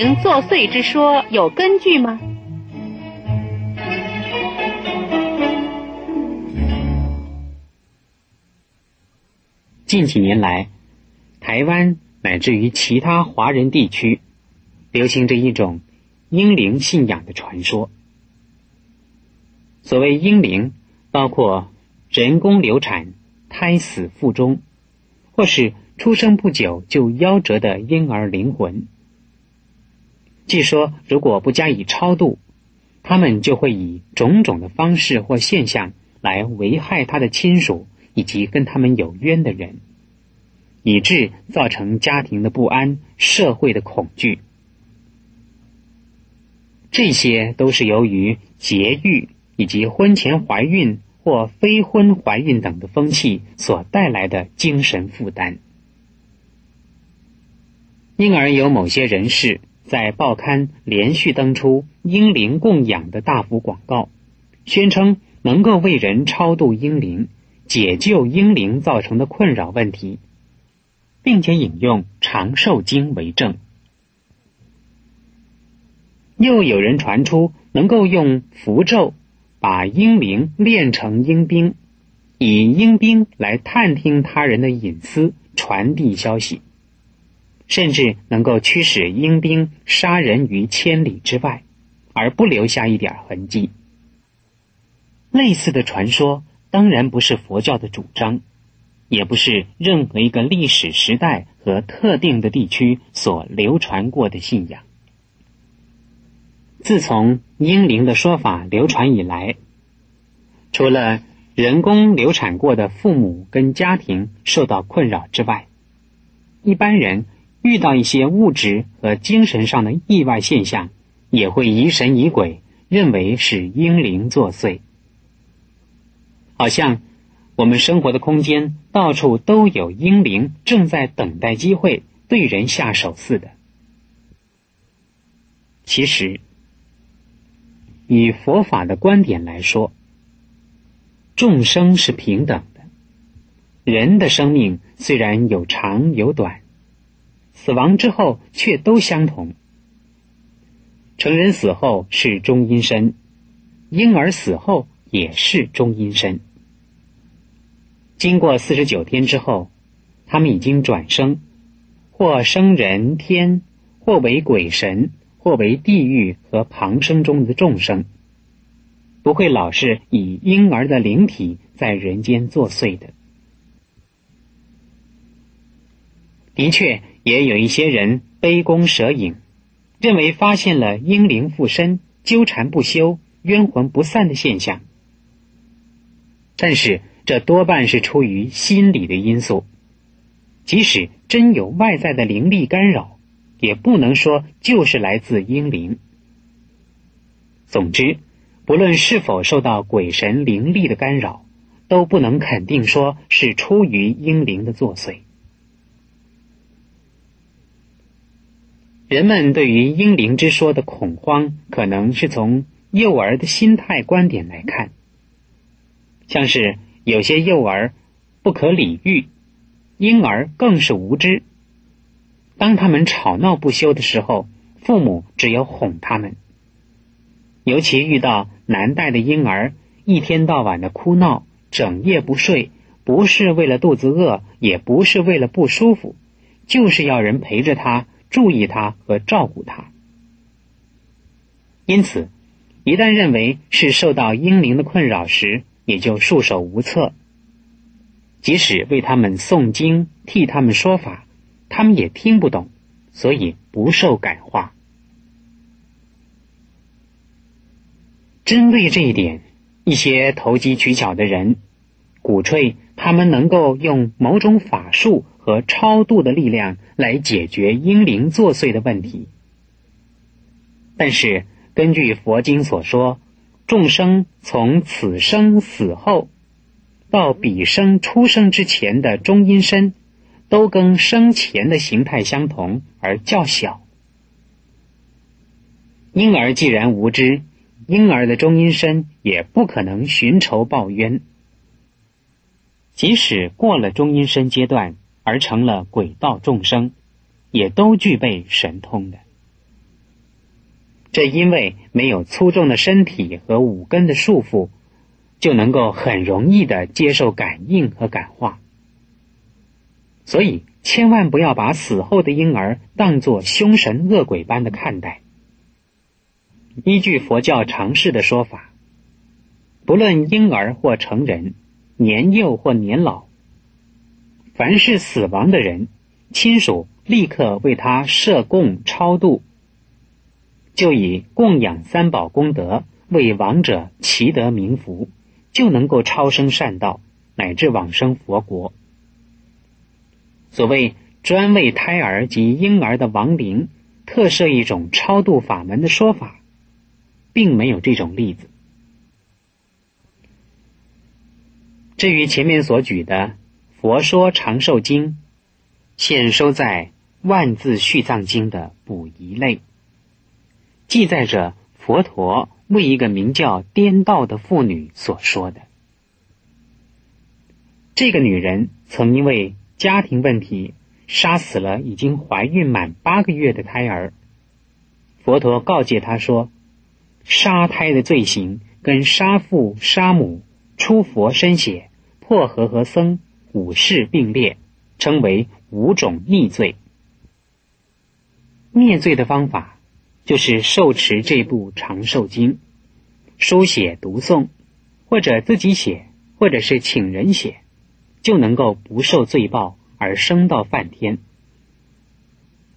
灵作祟之说有根据吗？近几年来，台湾乃至于其他华人地区，流行着一种婴灵信仰的传说。所谓婴灵，包括人工流产、胎死腹中，或是出生不久就夭折的婴儿灵魂。据说，如果不加以超度，他们就会以种种的方式或现象来危害他的亲属。以及跟他们有冤的人，以致造成家庭的不安、社会的恐惧。这些都是由于节育以及婚前怀孕或非婚怀孕等的风气所带来的精神负担。因而有某些人士在报刊连续登出婴灵供养的大幅广告，宣称能够为人超度婴灵。解救婴灵造成的困扰问题，并且引用《长寿经》为证。又有人传出能够用符咒把婴灵炼成婴兵，以婴兵来探听他人的隐私，传递消息，甚至能够驱使婴兵杀人于千里之外，而不留下一点痕迹。类似的传说。当然不是佛教的主张，也不是任何一个历史时代和特定的地区所流传过的信仰。自从婴灵的说法流传以来，除了人工流产过的父母跟家庭受到困扰之外，一般人遇到一些物质和精神上的意外现象，也会疑神疑鬼，认为是婴灵作祟。好像我们生活的空间到处都有婴灵正在等待机会对人下手似的。其实，以佛法的观点来说，众生是平等的。人的生命虽然有长有短，死亡之后却都相同。成人死后是中阴身，婴儿死后也是中阴身。经过四十九天之后，他们已经转生，或生人天，或为鬼神，或为地狱和旁生中的众生，不会老是以婴儿的灵体在人间作祟的。的确，也有一些人杯弓蛇影，认为发现了婴灵附身、纠缠不休、冤魂不散的现象，但是。这多半是出于心理的因素，即使真有外在的灵力干扰，也不能说就是来自阴灵。总之，不论是否受到鬼神灵力的干扰，都不能肯定说是出于阴灵的作祟。人们对于婴灵之说的恐慌，可能是从幼儿的心态观点来看，像是。有些幼儿不可理喻，婴儿更是无知。当他们吵闹不休的时候，父母只有哄他们。尤其遇到难带的婴儿，一天到晚的哭闹，整夜不睡，不是为了肚子饿，也不是为了不舒服，就是要人陪着他，注意他和照顾他。因此，一旦认为是受到婴灵的困扰时，也就束手无策。即使为他们诵经、替他们说法，他们也听不懂，所以不受感化。针对这一点，一些投机取巧的人鼓吹他们能够用某种法术和超度的力量来解决婴灵作祟的问题。但是，根据佛经所说。众生从此生死后，到彼生出生之前的中阴身，都跟生前的形态相同而较小。婴儿既然无知，婴儿的中阴身也不可能寻仇报冤。即使过了中阴身阶段而成了鬼道众生，也都具备神通的。这因为没有粗重的身体和五根的束缚，就能够很容易的接受感应和感化。所以，千万不要把死后的婴儿当作凶神恶鬼般的看待。依据佛教常识的说法，不论婴儿或成人，年幼或年老，凡是死亡的人，亲属立刻为他设供超度。就以供养三宝功德为亡者祈得冥福，就能够超生善道，乃至往生佛国。所谓专为胎儿及婴儿的亡灵特设一种超度法门的说法，并没有这种例子。至于前面所举的《佛说长寿经》，现收在《万字续藏经》的补遗类。记载着佛陀为一个名叫颠倒的妇女所说的。这个女人曾因为家庭问题杀死了已经怀孕满八个月的胎儿。佛陀告诫她说：“杀胎的罪行跟杀父、杀母、出佛身血、破和和僧五事并列，称为五种逆罪。灭罪的方法。”就是受持这部长寿经，书写读诵，或者自己写，或者是请人写，就能够不受罪报而升到梵天。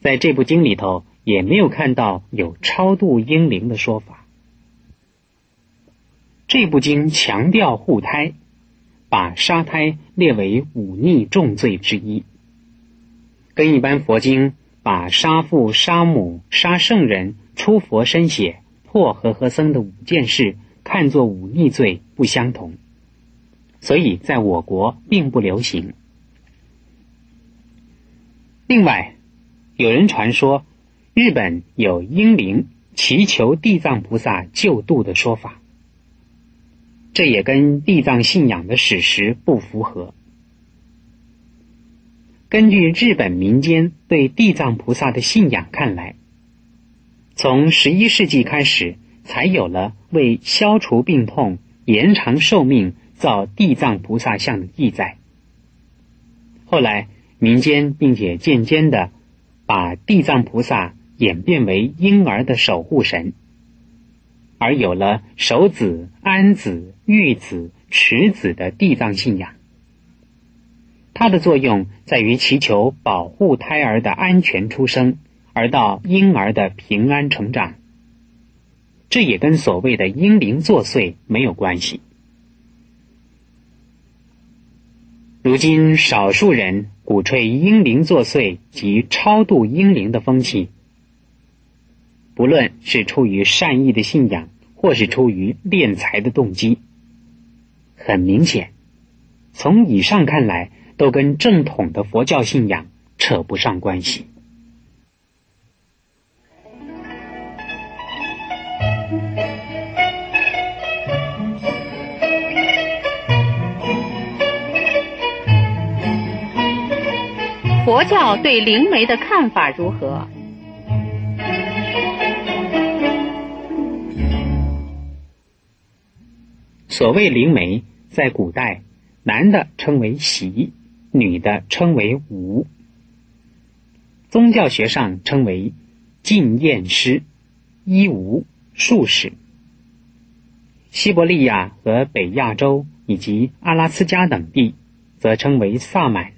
在这部经里头，也没有看到有超度婴灵的说法。这部经强调护胎，杀胎列为忤逆重罪之一，跟一般佛经。把杀父、杀母、杀圣人、出佛身血、破和合僧的五件事看作忤逆罪不相同，所以在我国并不流行。另外，有人传说日本有婴灵祈求地藏菩萨救度的说法，这也跟地藏信仰的史实不符合。根据日本民间对地藏菩萨的信仰看来，从十一世纪开始，才有了为消除病痛、延长寿命造地藏菩萨像的记载。后来，民间并且渐渐的把地藏菩萨演变为婴儿的守护神，而有了守子、安子、育子、持子的地藏信仰。它的作用在于祈求保护胎儿的安全出生，而到婴儿的平安成长。这也跟所谓的婴灵作祟没有关系。如今少数人鼓吹婴灵作祟及超度婴灵的风气，不论是出于善意的信仰，或是出于敛财的动机，很明显，从以上看来。都跟正统的佛教信仰扯不上关系。佛教对灵媒的看法如何？所谓灵媒，在古代，男的称为习。女的称为无，宗教学上称为禁验师、医无术士。西伯利亚和北亚洲以及阿拉斯加等地，则称为萨满，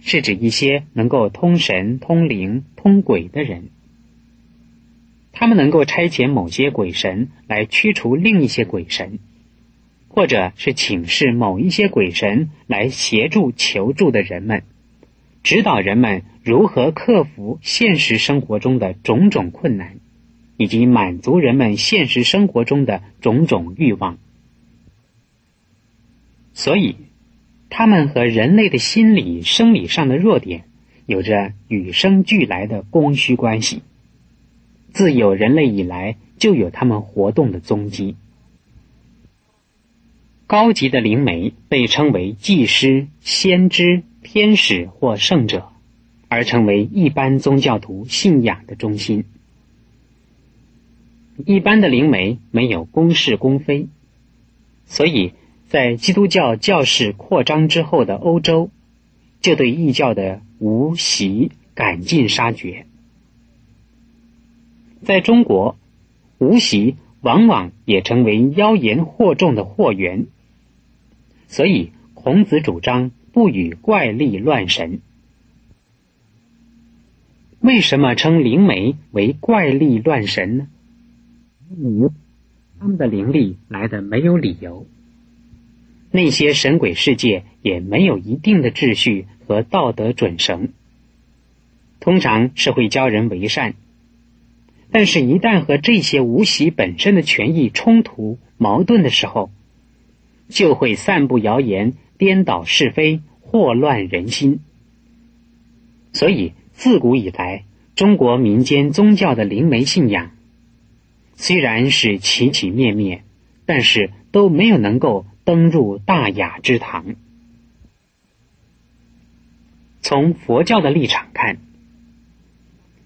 是指一些能够通神、通灵、通鬼的人。他们能够差遣某些鬼神来驱除另一些鬼神。或者是请示某一些鬼神来协助求助的人们，指导人们如何克服现实生活中的种种困难，以及满足人们现实生活中的种种欲望。所以，他们和人类的心理、生理上的弱点有着与生俱来的供需关系。自有人类以来，就有他们活动的踪迹。高级的灵媒被称为祭师、先知、天使或圣者，而成为一般宗教徒信仰的中心。一般的灵媒没有公事公非，所以在基督教教士扩张之后的欧洲，就对异教的无习赶尽杀绝。在中国，无习往往也成为妖言惑众的祸源，所以孔子主张不与怪力乱神。为什么称灵媒为怪力乱神呢？他们的灵力来的没有理由，那些神鬼世界也没有一定的秩序和道德准绳，通常是会教人为善，但是，一旦和这些无喜本身的权益冲突矛盾的时候，就会散布谣言，颠倒是非，祸乱人心。所以。自古以来，中国民间宗教的灵媒信仰虽然是起起灭灭，但是都没有能够登入大雅之堂。从佛教的立场看，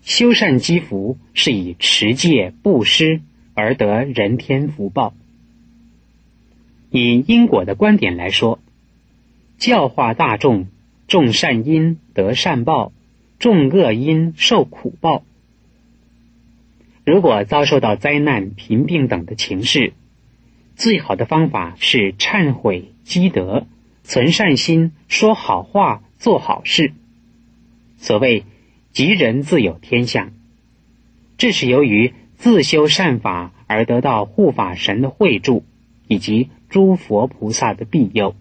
修善积福是以持戒布施而得人天福报。以因果的观点来说，教化大众，种善因得善报。种恶因受苦报。如果遭受到灾难、贫病等的情势，最好的方法是忏悔积德、存善心、说好话、做好事。所谓“吉人自有天相”，这是由于自修善法而得到护法神的惠助，以及诸佛菩萨的庇佑，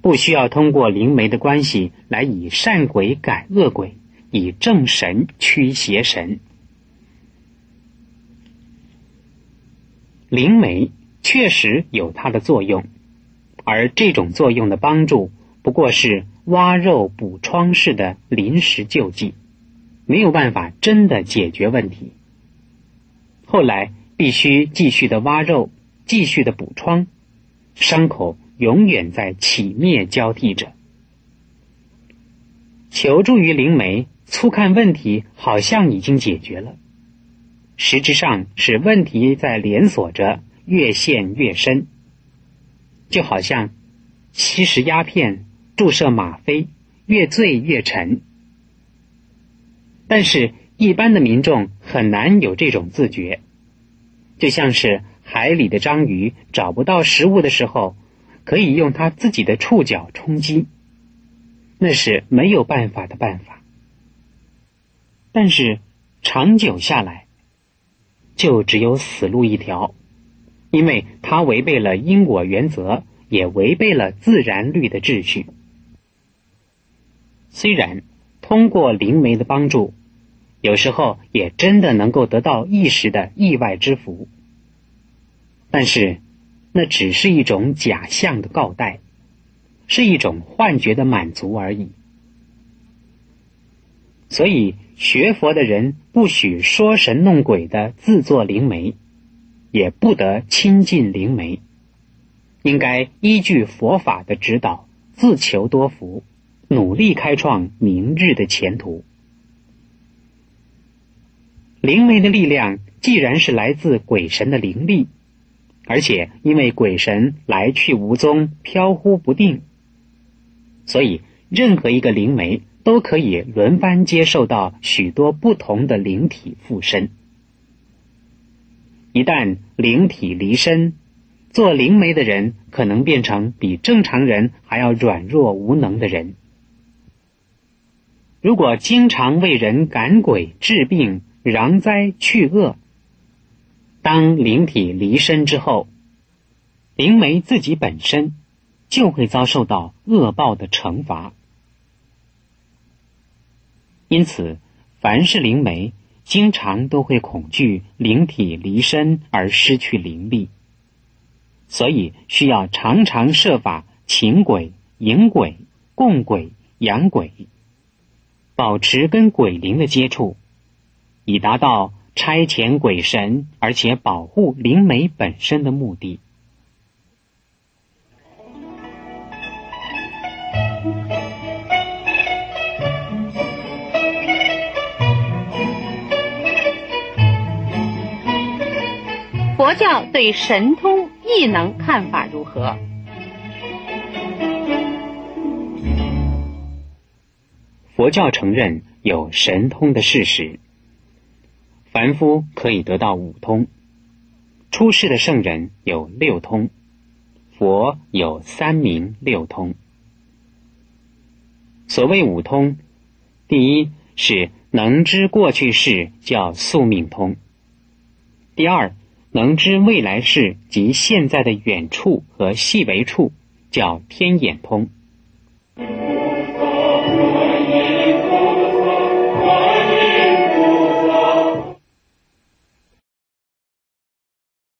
不需要通过灵媒的关系来以善鬼改恶鬼。以正神驱邪神，灵媒确实有它的作用，而这种作用的帮助不过是挖肉补疮式的临时救济，没有办法真的解决问题。后来必须继续的挖肉，继续的补疮，伤口永远在起灭交替着。求助于灵媒。粗看问题好像已经解决了，实质上是问题在连锁着，越陷越深。就好像吸食鸦片、注射吗啡，越醉越沉。但是，一般的民众很难有这种自觉，就像是海里的章鱼找不到食物的时候，可以用它自己的触角冲击，那是没有办法的办法。但是长久下来，就只有死路一条，因为它违背了因果原则，也违背了自然律的秩序。虽然通过灵媒的帮助，有时候也真的能够得到一时的意外之福，但是那只是一种假象的告代，是一种幻觉的满足而已。所以。学佛的人不许说神弄鬼的自作灵媒，也不得亲近灵媒，应该依据佛法的指导，自求多福，努力开创明日的前途。灵媒的力量既然是来自鬼神的灵力，而且因为鬼神来去无踪、飘忽不定，所以任何一个灵媒。都可以轮番接受到许多不同的灵体附身。一旦灵体离身，做灵媒的人可能变成比正常人还要软弱无能的人。如果经常为人赶鬼治病、攘灾去恶，当灵体离身之后，灵媒自己本身就会遭受到恶报的惩罚。因此，凡是灵媒，经常都会恐惧灵体离身而失去灵力，所以需要常常设法请鬼、引鬼、供鬼、养鬼，保持跟鬼灵的接触，以达到差遣鬼神而且保护灵媒本身的目的。佛教对神通异能看法如何？佛教承认有神通的事实，凡夫可以得到五通，出世的圣人有六通，佛有三明六通。所谓五通，第一是能知过去事，叫宿命通；第二，能知未来事及现在的远处和细微处，叫天眼通。